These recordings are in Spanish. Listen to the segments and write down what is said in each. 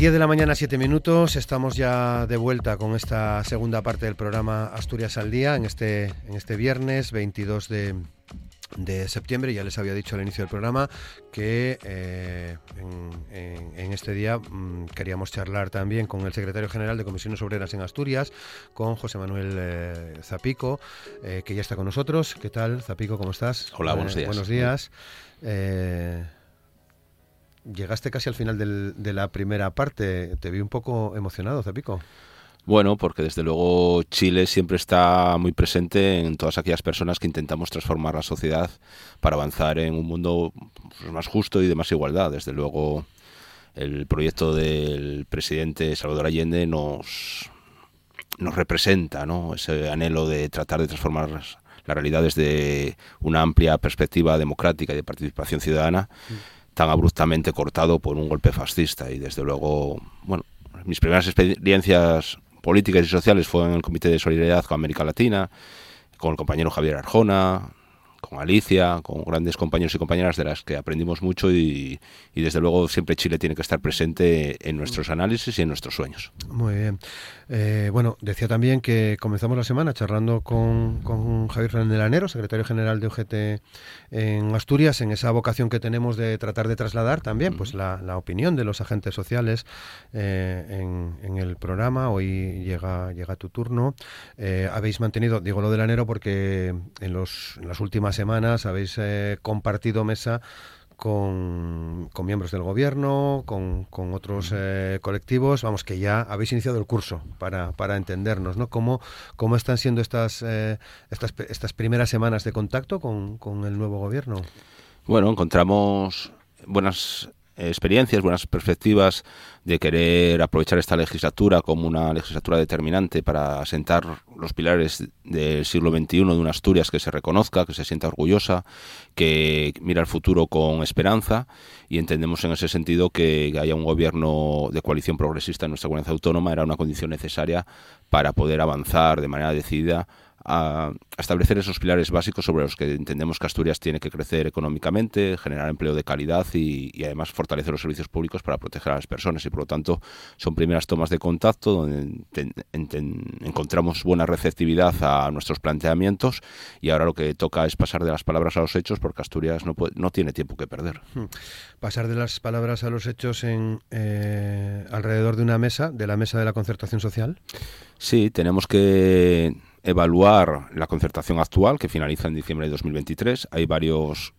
10 de la mañana, 7 minutos. Estamos ya de vuelta con esta segunda parte del programa Asturias al Día en este, en este viernes 22 de, de septiembre. Ya les había dicho al inicio del programa que eh, en, este día mm, queríamos charlar también con el secretario general de Comisiones Obreras en Asturias, con José Manuel eh, Zapico, eh, que ya está con nosotros. ¿Qué tal, Zapico? ¿Cómo estás? Hola, buenos días. Buenos días llegaste casi al final de la primera parte. Te vi un poco emocionado, Zapico. Bueno, porque desde luego Chile siempre está muy presente en todas aquellas personas que intentamos transformar la sociedad para avanzar en un mundo pues, más justo y de más igualdad. Desde luego el proyecto del presidente Salvador Allende nos, nos representa, ¿no? Ese anhelo de tratar de transformar las, realidades desde una amplia perspectiva democrática y de participación ciudadana. Mm tan abruptamente cortado por un golpe fascista y desde luego, bueno, mis primeras experiencias políticas y sociales fueron en el Comité de Solidaridad con América Latina, con el compañero Javier Arjona, con Alicia, con grandes compañeros y compañeras de las que aprendimos mucho y, desde luego siempre Chile tiene que estar presente en nuestros análisis y en nuestros sueños. Muy bien. Eh, bueno, decía también que comenzamos la semana charlando con, con Javier Fernández Lanero, secretario general de UGT en Asturias, en esa vocación que tenemos de tratar de trasladar también pues la, opinión de los agentes sociales eh, en, el programa. Hoy llega, llega tu turno. Eh, habéis mantenido, digo lo de Lanero porque en, los, en las últimas semanas habéis eh, compartido mesa con, miembros del gobierno, con, otros eh, colectivos, vamos, que ya habéis iniciado el curso para, para entendernos, ¿no? ¿Cómo, cómo están siendo estas, eh, estas, estas primeras semanas de contacto con, con el nuevo gobierno? Bueno, encontramos buenas experiencias, buenas perspectivas de querer aprovechar esta legislatura como una legislatura determinante para asentar los pilares del siglo XXI de una Asturias que se reconozca, que se sienta orgullosa, que mira al futuro con esperanza. Y entendemos en ese sentido que haya un gobierno de coalición progresista en nuestra comunidad autónoma era una condición necesaria para poder avanzar de manera decidida a, establecer esos pilares básicos sobre los que entendemos que Asturias tiene que crecer económicamente, generar empleo de calidad y, además fortalecer los servicios públicos para proteger a las personas. Y por lo tanto son primeras tomas de contacto donde encontramos buena receptividad a nuestros planteamientos y ahora lo que toca es pasar de las palabras a los hechos porque Asturias no, no tiene tiempo que perder. Hmm. Pasar de las palabras a los hechos en eh, alrededor de una mesa, de la mesa de la concertación social. Sí, tenemos que evaluar la concertación actual que finaliza en diciembre de 2023. Hay varios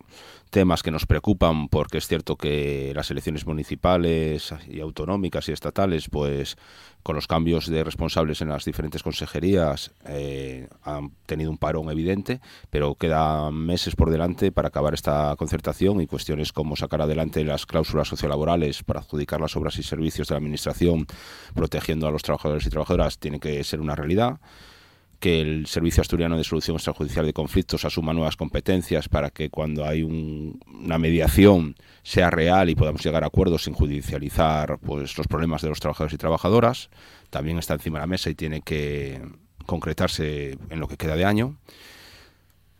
temas que nos preocupan porque es cierto que las elecciones municipales y autonómicas y estatales, pues con los cambios de responsables en las diferentes consejerías eh, han tenido un parón evidente, pero quedan meses por delante para acabar esta concertación y cuestiones como sacar adelante las cláusulas sociolaborales para adjudicar las obras y servicios de la Administración, protegiendo a los trabajadores y trabajadoras, tiene que ser una realidad que el Servicio Asturiano de Solución Extrajudicial de Conflictos asuma nuevas competencias para que cuando hay una mediación sea real y podamos llegar a acuerdos sin judicializar pues, los problemas de los trabajadores y trabajadoras. También está encima de la mesa y tiene que concretarse en lo que queda de año.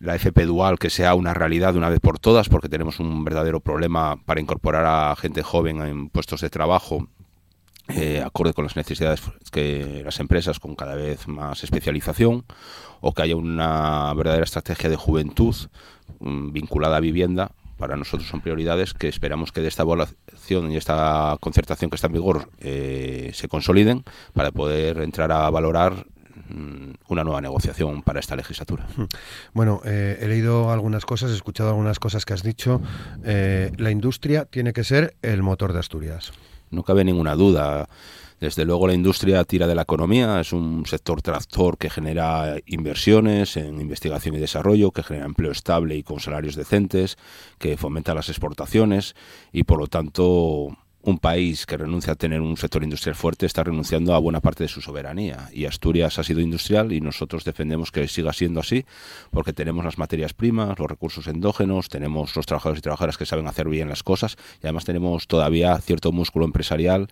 La FP dual que sea una realidad una vez por todas, porque tenemos un verdadero problema para incorporar a gente joven en puestos de trabajo eh, acorde con las necesidades que las empresas con cada vez más especialización o que haya una verdadera estrategia de juventud mm, vinculada a vivienda para nosotros son prioridades que esperamos que de esta evaluación y esta concertación que está en vigor eh, se consoliden para poder entrar a valorar mm, una nueva negociación para esta legislatura. Bueno, eh, he leído algunas cosas, he escuchado algunas cosas que has dicho. la industria tiene que ser el motor de Asturias no cabe ninguna duda. Desde luego la industria tira de la economía, es un sector tractor que genera inversiones en investigación y desarrollo, que genera empleo estable y con salarios decentes, que fomenta las exportaciones y por lo tanto un país que renuncia a tener un sector industrial fuerte está renunciando a buena parte de su soberanía. Y Asturias ha sido industrial y nosotros defendemos que siga siendo así porque tenemos las materias primas, los recursos endógenos, tenemos los trabajadores y trabajadoras que saben hacer bien las cosas y además tenemos todavía cierto músculo empresarial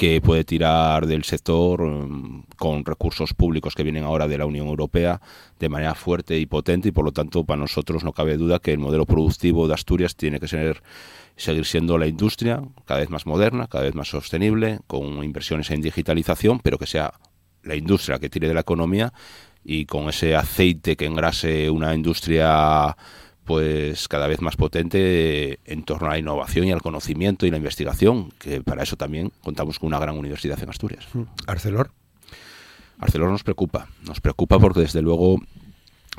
que puede tirar del sector mm, con recursos públicos que vienen ahora de la Unión Europea de manera fuerte y potente y por lo tanto para nosotros no cabe duda que el modelo productivo de Asturias tiene que ser seguir siendo la industria cada vez más moderna, cada vez más sostenible, con inversiones en digitalización, pero que sea la industria que tire de la economía y con ese aceite que engrase una industria pues cada vez más potente en torno a la innovación y al conocimiento y la investigación, que para eso también contamos con una gran universidad en Asturias. Arcelor. Arcelor nos preocupa, nos preocupa porque desde luego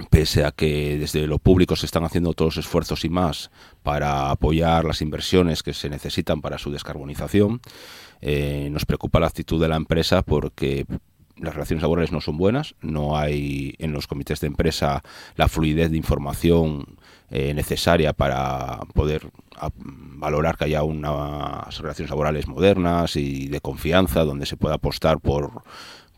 pese a que desde lo público se están haciendo todos los esfuerzos y más para apoyar las inversiones que se necesitan para su descarbonización, eh, nos preocupa la actitud de la empresa porque las relaciones laborales no son buenas, no hay en los comités de empresa la fluidez de información eh, necesaria para poder valorar que haya unas relaciones laborales modernas y de confianza donde se pueda apostar por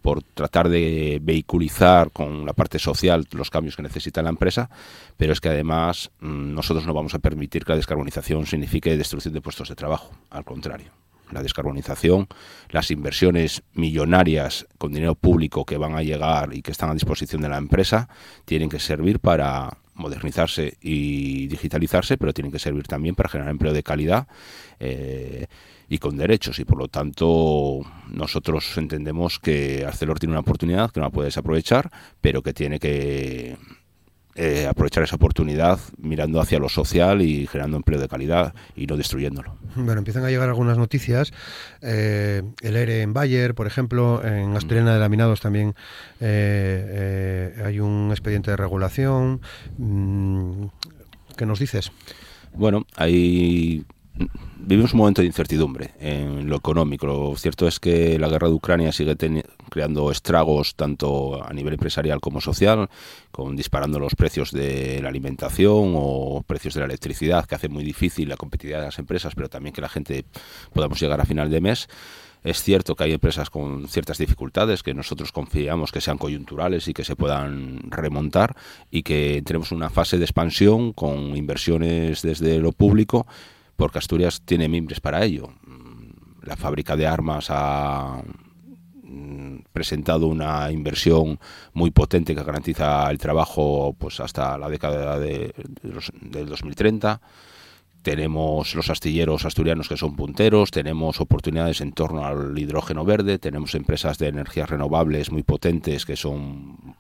por tratar de vehiculizar con la parte social los cambios que necesita la empresa, pero es que además mm, nosotros no vamos a permitir que la descarbonización signifique destrucción de puestos de trabajo, al contrario. La descarbonización, las inversiones millonarias con dinero público que van a llegar y que están a disposición de la empresa, tienen que servir para modernizarse y digitalizarse, pero tienen que servir también para generar empleo de calidad. Eh, y con derechos y por lo tanto nosotros entendemos que Arcelor tiene una oportunidad que no la puede desaprovechar pero que tiene que eh, aprovechar esa oportunidad mirando hacia lo social y generando empleo de calidad y no destruyéndolo. Bueno, empiezan a llegar algunas noticias. Eh, el ERE en Bayer, por ejemplo, en Asturiana de Laminados también eh, hay un expediente de regulación. Mm, ¿Qué nos dices? Bueno, hay vivimos un momento de incertidumbre en lo económico. Lo cierto es que la guerra de Ucrania sigue creando estragos tanto a nivel empresarial como social, con disparando los precios de la alimentación o precios de la electricidad, que hace muy difícil la competitividad de las empresas, pero también que la gente podamos llegar a final de mes. Es cierto que hay empresas con ciertas dificultades que nosotros confiamos que sean coyunturales y que se puedan remontar y que entremos en una fase de expansión con inversiones desde lo público porque Asturias tiene mimbres para ello. La fábrica de armas ha mm, presentado una inversión muy potente que garantiza el trabajo pues hasta la década de, del 2030 tenemos los astilleros asturianos que son punteros, tenemos oportunidades en torno al hidrógeno verde, tenemos empresas de energías renovables muy potentes que son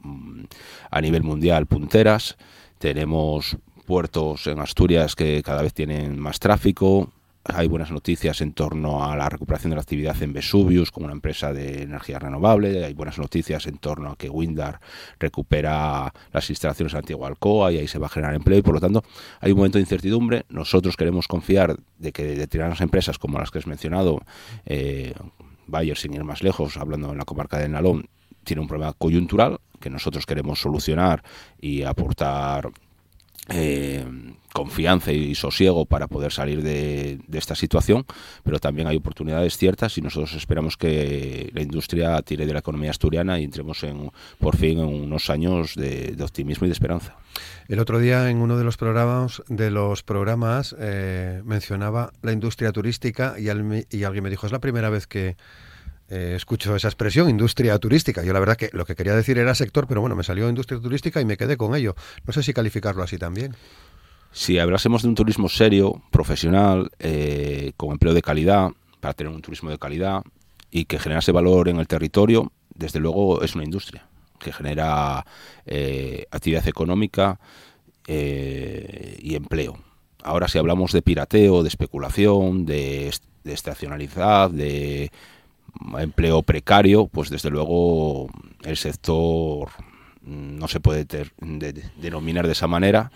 mm, a nivel mundial punteras, tenemos puertos en Asturias que cada vez tienen más tráfico. Hay buenas noticias en torno a la recuperación de la actividad en Vesuvius como una empresa de energía renovable. Hay buenas noticias en torno a que Windar recupera las instalaciones de Antigua Alcoa y ahí se va a generar empleo. Y por lo tanto, hay un momento de incertidumbre. Nosotros queremos confiar de que determinadas empresas como las que has mencionado, eh, Bayer, sin ir más lejos, hablando en la comarca de Nalón, tiene un problema coyuntural que nosotros queremos solucionar y aportar eh, confianza y sosiego para poder salir de, esta situación, pero también hay oportunidades ciertas y nosotros esperamos que la industria tire de la economía asturiana y entremos en, por fin en unos años de, optimismo y de esperanza. El otro día en uno de los programas de los programas eh, mencionaba la industria turística y, y alguien me dijo es la primera vez que eh, escucho esa expresión, industria turística. Yo la verdad que lo que quería decir era sector, pero bueno, me salió industria turística y me quedé con ello. No sé si calificarlo así también. Si hablásemos de un turismo serio, profesional, eh, con empleo de calidad, para tener un turismo de calidad y que generase valor en el territorio, desde luego es una industria que genera eh, actividad económica y empleo. Ahora si hablamos de pirateo, de especulación, de, de estacionalidad, de empleo precario, pues desde luego el sector no se puede denominar de esa manera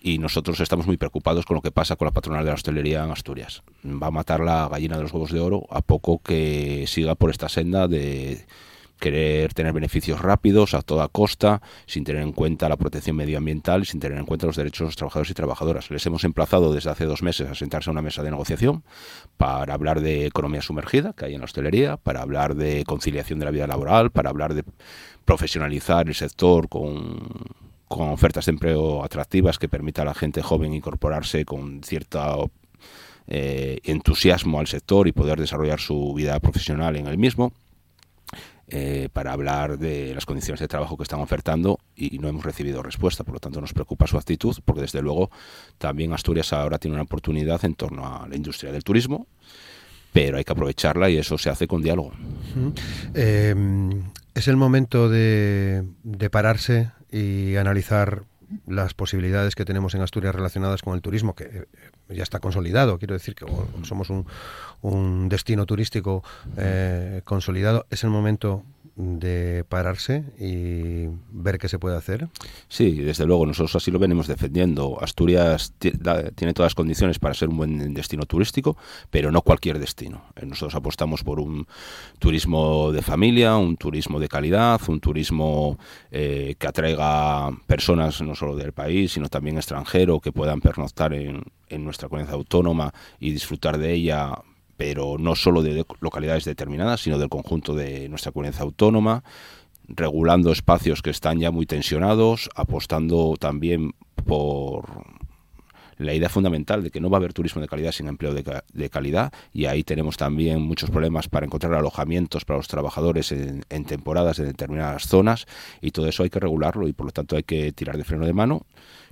y nosotros estamos muy preocupados con lo que pasa con la patronal de la hostelería en Asturias. Va a matar la gallina de los huevos de oro a poco que siga por esta senda de querer tener beneficios rápidos a toda costa, sin tener en cuenta la protección medioambiental sin tener en cuenta los derechos de los trabajadores y trabajadoras. Les hemos emplazado desde hace dos meses a sentarse a una mesa de negociación para hablar de economía sumergida que hay en la hostelería, para hablar de conciliación de la vida laboral, para hablar de profesionalizar el sector con, con ofertas de empleo atractivas que permita a la gente joven incorporarse con cierta eh, entusiasmo al sector y poder desarrollar su vida profesional en el mismo. Eh, para hablar de las condiciones de trabajo que están ofertando y no hemos recibido respuesta. Por lo tanto, nos preocupa su actitud porque, desde luego, también Asturias ahora tiene una oportunidad en torno a la industria del turismo, pero hay que aprovecharla y eso se hace con diálogo. Em, es el momento de, de pararse y analizar las posibilidades que tenemos en Asturias relacionadas con el turismo, que eh, ya está consolidado, quiero decir que somos un, un destino turístico eh, consolidado, es el momento de pararse y ver qué se puede hacer? Sí, desde luego, nosotros así lo venimos defendiendo. Asturias tiene todas las condiciones para ser un buen destino turístico, pero no cualquier destino. Eh, nosotros apostamos por un turismo de familia, un turismo de calidad, un turismo eh, que atraiga personas no solo del país, sino también extranjero, que puedan pernoctar en, en nuestra comunidad autónoma y disfrutar de ella pero no solo de localidades determinadas, sino del conjunto de nuestra comunidad autónoma, regulando espacios que están ya muy tensionados, apostando también por la idea fundamental de que no va a haber turismo de calidad sin empleo de, calidad y ahí tenemos también muchos problemas para encontrar alojamientos para los trabajadores en, en, temporadas en determinadas zonas y todo eso hay que regularlo y por lo tanto hay que tirar de freno de mano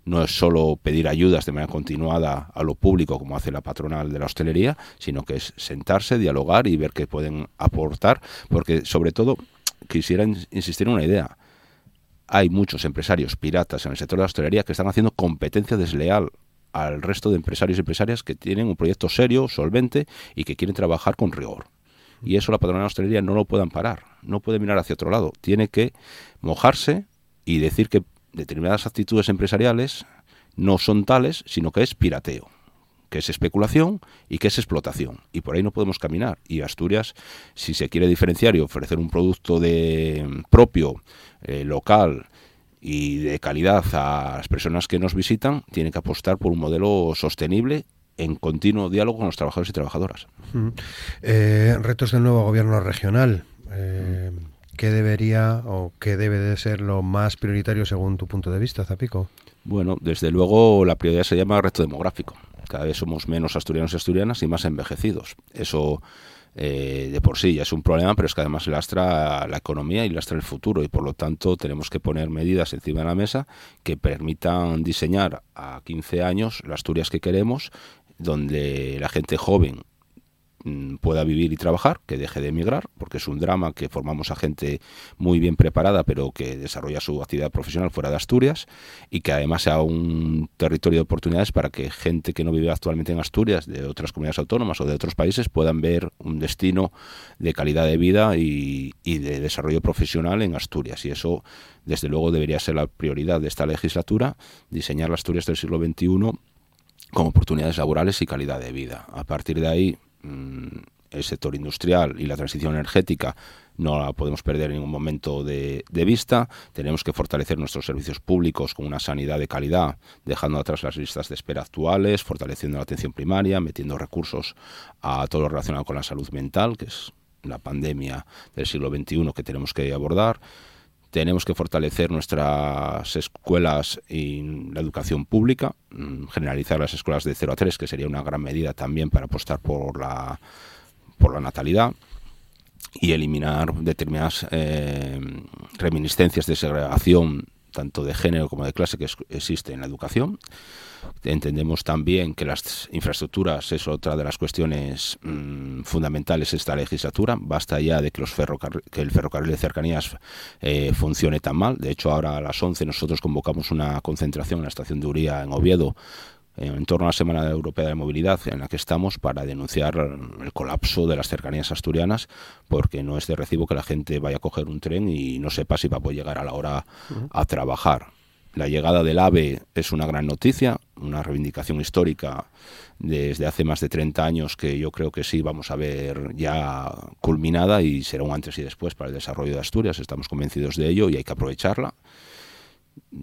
no es solo pedir ayudas de manera continuada a lo público como hace la patronal de la hostelería, sino que es sentarse, dialogar y ver qué pueden aportar, porque sobre todo quisiera insistir en una idea. Hay muchos empresarios piratas en el sector de la hostelería que están haciendo competencia desleal al resto de empresarios y empresarias que tienen un proyecto serio, solvente y que quieren trabajar con rigor. Y eso la patronal de la hostelería no lo puedan parar, no puede mirar hacia otro lado, tiene que mojarse y decir que determinadas actitudes empresariales no son tales, sino que es pirateo, que es especulación y que es explotación. Y por ahí no podemos caminar. Y Asturias, si se quiere diferenciar y ofrecer un producto de propio, eh, local, y de calidad a las personas que nos visitan, tiene que apostar por un modelo sostenible en continuo diálogo con los trabajadores y trabajadoras. Eh, retos del nuevo gobierno regional. Eh, ¿Qué debería o qué debe de ser lo más prioritario según tu punto de vista, Zapico? Bueno, desde luego la prioridad se llama reto demográfico. Cada vez somos menos asturianos y asturianas y más envejecidos. Eso eh, de por sí ya es un problema, pero es que además lastra la economía y lastra el futuro y por lo tanto tenemos que poner medidas encima de la mesa que permitan diseñar a 15 años las Asturias que queremos, donde la gente joven pueda vivir y trabajar, que deje de emigrar, porque es un drama que formamos a gente muy bien preparada, pero que desarrolla su actividad profesional fuera de Asturias, y que además sea un territorio de oportunidades para que gente que no vive actualmente en Asturias, de otras comunidades autónomas o de otros países, puedan ver un destino de calidad de vida y, de desarrollo profesional en Asturias. Y eso, desde luego, debería ser la prioridad de esta legislatura, diseñar las Asturias del siglo XXI con oportunidades laborales y calidad de vida. A partir de ahí, Mm, el sector industrial y la transición energética no la podemos perder en ningún momento de, vista. Tenemos que fortalecer nuestros servicios públicos con una sanidad de calidad, dejando atrás las listas de espera actuales, fortaleciendo la atención primaria, metiendo recursos a todo lo relacionado con la salud mental, que es la pandemia del siglo XXI que tenemos que abordar. Tenemos que fortalecer nuestras escuelas y la educación pública, mm, generalizar las escuelas de 0 a 3, que sería una gran medida también para apostar por la, por la natalidad y eliminar determinadas eh, reminiscencias de segregación tanto de género como de clase que existe en la educación. Entendemos también que las infraestructuras es otra de las cuestiones mm, fundamentales de esta legislatura. Basta ya de que, los el ferrocarril de cercanías eh, funcione tan mal. De hecho, ahora a las 11 nosotros convocamos una concentración en la estación de Uría en Oviedo en torno a la Semana Europea de Movilidad en la que estamos para denunciar el colapso de las cercanías asturianas porque no es de recibo que la gente vaya a coger un tren y no sepa si va a poder llegar a la hora a trabajar. La llegada del AVE es una gran noticia, una reivindicación histórica desde hace más de 30 años que yo creo que sí vamos a ver ya culminada y será un antes y después para el desarrollo de Asturias. Estamos convencidos de ello y hay que aprovecharla.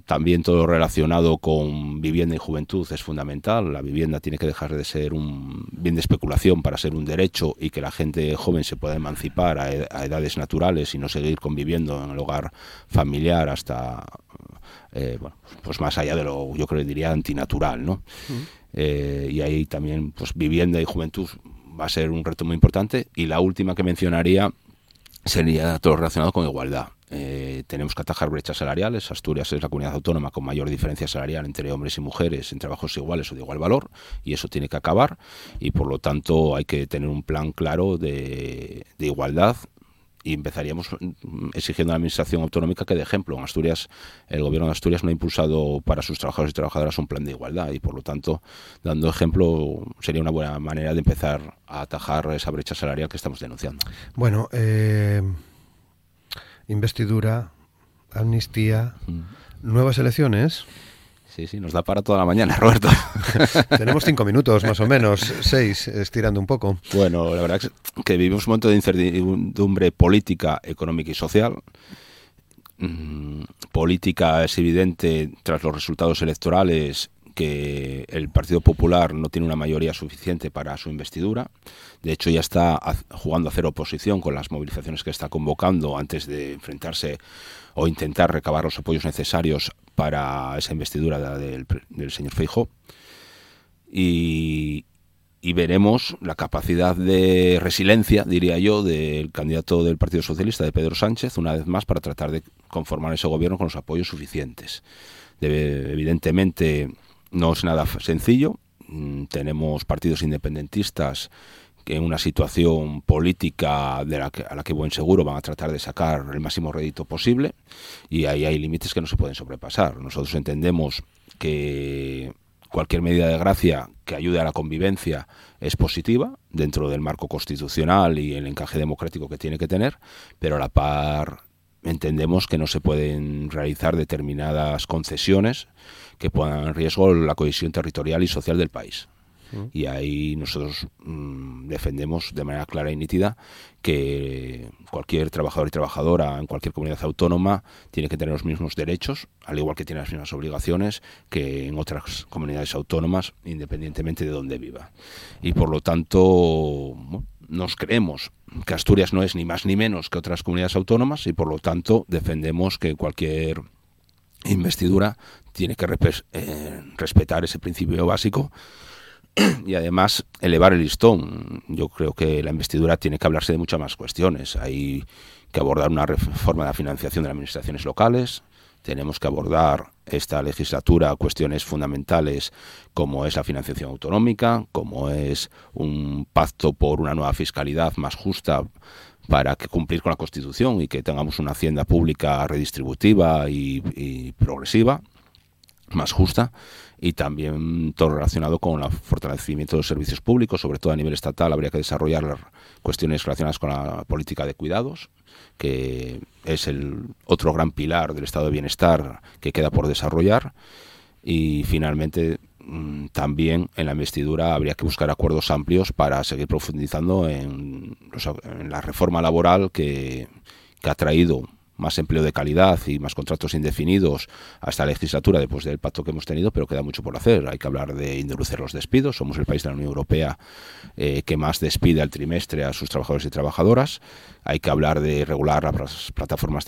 También todo relacionado con vivienda y juventud es fundamental. La vivienda tiene que dejar de ser un bien de especulación para ser un derecho y que la gente joven se pueda emancipar a, edades naturales y no seguir conviviendo en el hogar familiar hasta, eh, bueno, pues más allá de lo, yo creo que diría, antinatural, ¿no? Eh, y ahí también, pues vivienda y juventud va a ser un reto muy importante. Y la última que mencionaría sería todo relacionado con igualdad. Eh, tenemos que atajar brechas salariales. Asturias es la comunidad autónoma con mayor diferencia salarial entre hombres y mujeres en trabajos iguales o de igual valor y eso tiene que acabar y por lo tanto hay que tener un plan claro de, de igualdad y empezaríamos mm, exigiendo a la Administración Autonómica que de ejemplo. En Asturias, el Gobierno de Asturias no ha impulsado para sus trabajadores y trabajadoras un plan de igualdad y, por lo tanto, dando ejemplo sería una buena manera de empezar a atajar esa brecha salarial que estamos denunciando. Bueno, eh, investidura, amnistía, mm. nuevas elecciones. Sí, sí, nos da para toda la mañana, Roberto. Tenemos cinco minutos, más o menos, seis, estirando un poco. Bueno, la verdad es que vivimos un momento de incertidumbre política, económica y social. Mm, política es evidente tras los resultados electorales que el Partido Popular no tiene una mayoría suficiente para su investidura. De hecho, ya está jugando a hacer oposición con las movilizaciones que está convocando antes de enfrentarse o intentar recabar los apoyos necesarios para esa investidura del, señor Feijo. Y, y veremos la capacidad de resiliencia, diría yo, del candidato del Partido Socialista, de Pedro Sánchez, una vez más, para tratar de conformar ese gobierno con los apoyos suficientes. Debe, evidentemente, no es nada sencillo. Mm, tenemos partidos independentistas que en una situación política de la que, a la que buen seguro van a tratar de sacar el máximo rédito posible y ahí hay límites que no se pueden sobrepasar. Nosotros entendemos que cualquier medida de gracia que ayude a la convivencia es positiva dentro del marco constitucional y el encaje democrático que tiene que tener, pero a la par entendemos que no se pueden realizar determinadas concesiones que pongan en riesgo la cohesión territorial y social del país. Mm. Y ahí nosotros mm, defendemos de manera clara y nítida que cualquier trabajador y trabajadora en cualquier comunidad autónoma tiene que tener los mismos derechos, al igual que tiene las mismas obligaciones que en otras comunidades autónomas, independientemente de dónde viva. Y por lo tanto, nos creemos que Asturias no es ni más ni menos que otras comunidades autónomas y por lo tanto defendemos que cualquier investidura tiene que eh, respetar ese principio básico y además elevar el listón. Yo creo que la investidura tiene que hablarse de muchas más cuestiones. Hay que abordar una reforma de la financiación de las administraciones locales, tenemos que abordar esta legislatura cuestiones fundamentales como es la financiación autonómica, como es un pacto por una nueva fiscalidad más justa para que cumplir con la Constitución y que tengamos una hacienda pública redistributiva y, progresiva, más justa, y también todo relacionado con el fortalecimiento de los servicios públicos, sobre todo a nivel estatal habría que desarrollar cuestiones relacionadas con la política de cuidados, que es el otro gran pilar del estado de bienestar que queda por desarrollar. Y finalmente, mm, también en la investidura habría que buscar acuerdos amplios para seguir profundizando en, la reforma laboral que, que ha traído más empleo de calidad y más contratos indefinidos a esta legislatura después del pacto que hemos tenido, pero queda mucho por hacer. Hay que hablar de inducir los despidos. Somos el país de la Unión Europea eh, que más despide al trimestre a sus trabajadores y trabajadoras. Hay que hablar de regular las plataformas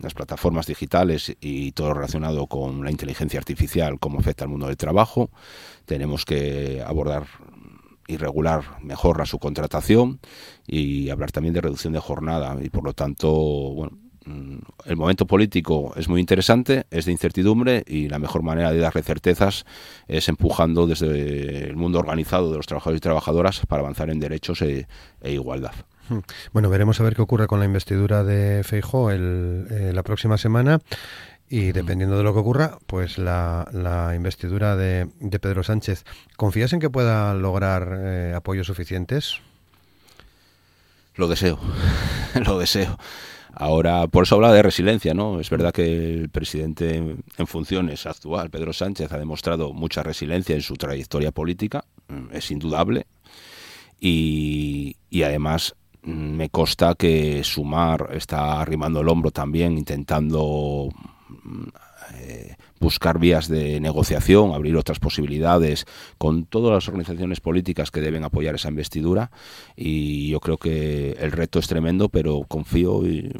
las plataformas digitales y todo relacionado con la inteligencia artificial, cómo afecta al mundo del trabajo. Tenemos que abordar y regular mejor la subcontratación y hablar también de reducción de jornada y por lo tanto, bueno, mm, el momento político es muy interesante, es de incertidumbre y la mejor manera de darle certezas es empujando desde el mundo organizado de los trabajadores y trabajadoras para avanzar en derechos e, e igualdad. Hmm. Bueno, veremos a ver qué ocurre con la investidura de Feijóo el, eh, la próxima semana y dependiendo de lo que ocurra, pues la, investidura de, Pedro Sánchez, ¿confías en que pueda lograr eh, apoyos suficientes? Lo deseo, lo deseo. Ahora, por eso habla de resiliencia, ¿no? Es verdad que el presidente en funciones actual, Pedro Sánchez, ha demostrado mucha resiliencia en su trayectoria política, mm, es indudable, y, y además mm, me consta que Sumar está arrimando el hombro también, intentando eh, buscar vías de negociación, abrir otras posibilidades con todas las organizaciones políticas que deben apoyar esa investidura y yo creo que el reto es tremendo, pero confío y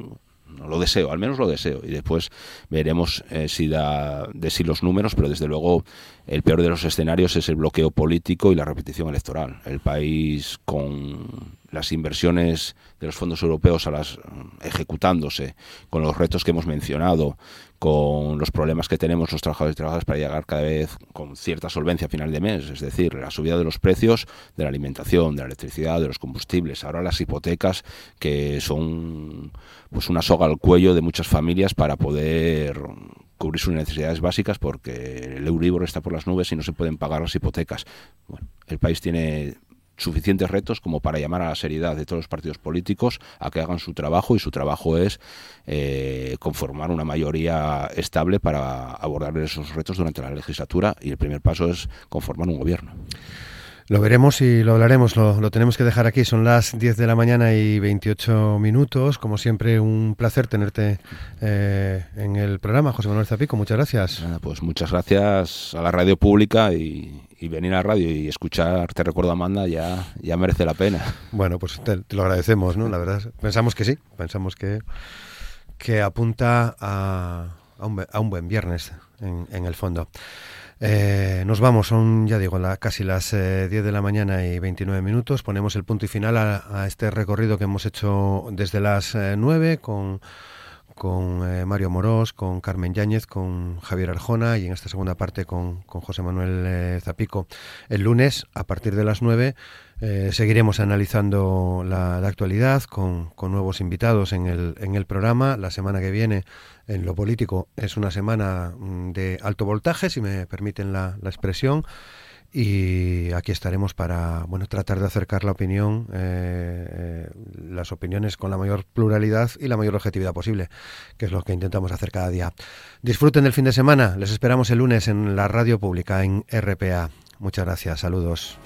lo deseo, al menos lo deseo. Y después veremos eh, si da de sí los números, pero desde luego el peor de los escenarios es el bloqueo político y la repetición electoral. El país con las inversiones de los fondos europeos a las ejecutándose, con los retos que hemos mencionado, con los problemas que tenemos los trabajadores y trabajadoras para llegar cada vez con cierta solvencia a final de mes, es decir, la subida de los precios de la alimentación, de la electricidad, de los combustibles, ahora las hipotecas que son pues una soga al cuello de muchas familias para poder cubrir sus necesidades básicas porque el Euribor está por las nubes y no se pueden pagar las hipotecas. Bueno, el país tiene suficientes retos como para llamar a la seriedad de todos los partidos políticos a que hagan su trabajo y su trabajo es eh, conformar una mayoría estable para abordar esos retos durante la legislatura y el primer paso es conformar un gobierno. Lo veremos y lo hablaremos, lo, tenemos que dejar aquí. Son las 10 de la mañana y 28 minutos. Como siempre, un placer tenerte eh, en el programa, José Manuel Zapico. Muchas gracias. pues muchas gracias a la radio pública y, venir a la radio y escuchar Te Recuerdo Amanda ya, ya merece la pena. Bueno, pues te, lo agradecemos, ¿no? La verdad, pensamos que sí, pensamos que, que apunta a, a, un, a un buen viernes en, en el fondo. Eh, nos vamos, son, ya digo, la, casi las 10 eh, de la mañana y 29 minutos. Ponemos el punto y final a, este recorrido que hemos hecho desde las 9 eh, con, con Mario Morós, con Carmen Yáñez, con Javier Arjona y en esta segunda parte con, José Manuel Zapico. El lunes, a partir de las 9, seguiremos analizando la, la actualidad con, con, nuevos invitados en el, en el programa. La semana que viene en lo político es una semana mm, de alto voltaje, si me permiten la, expresión, y aquí estaremos para bueno tratar de acercar la opinión, eh, eh, las opiniones con la mayor pluralidad y la mayor objetividad posible, que es lo que intentamos hacer cada día. Disfruten del fin de semana, les esperamos el lunes en la radio pública en RPA. Muchas gracias, saludos.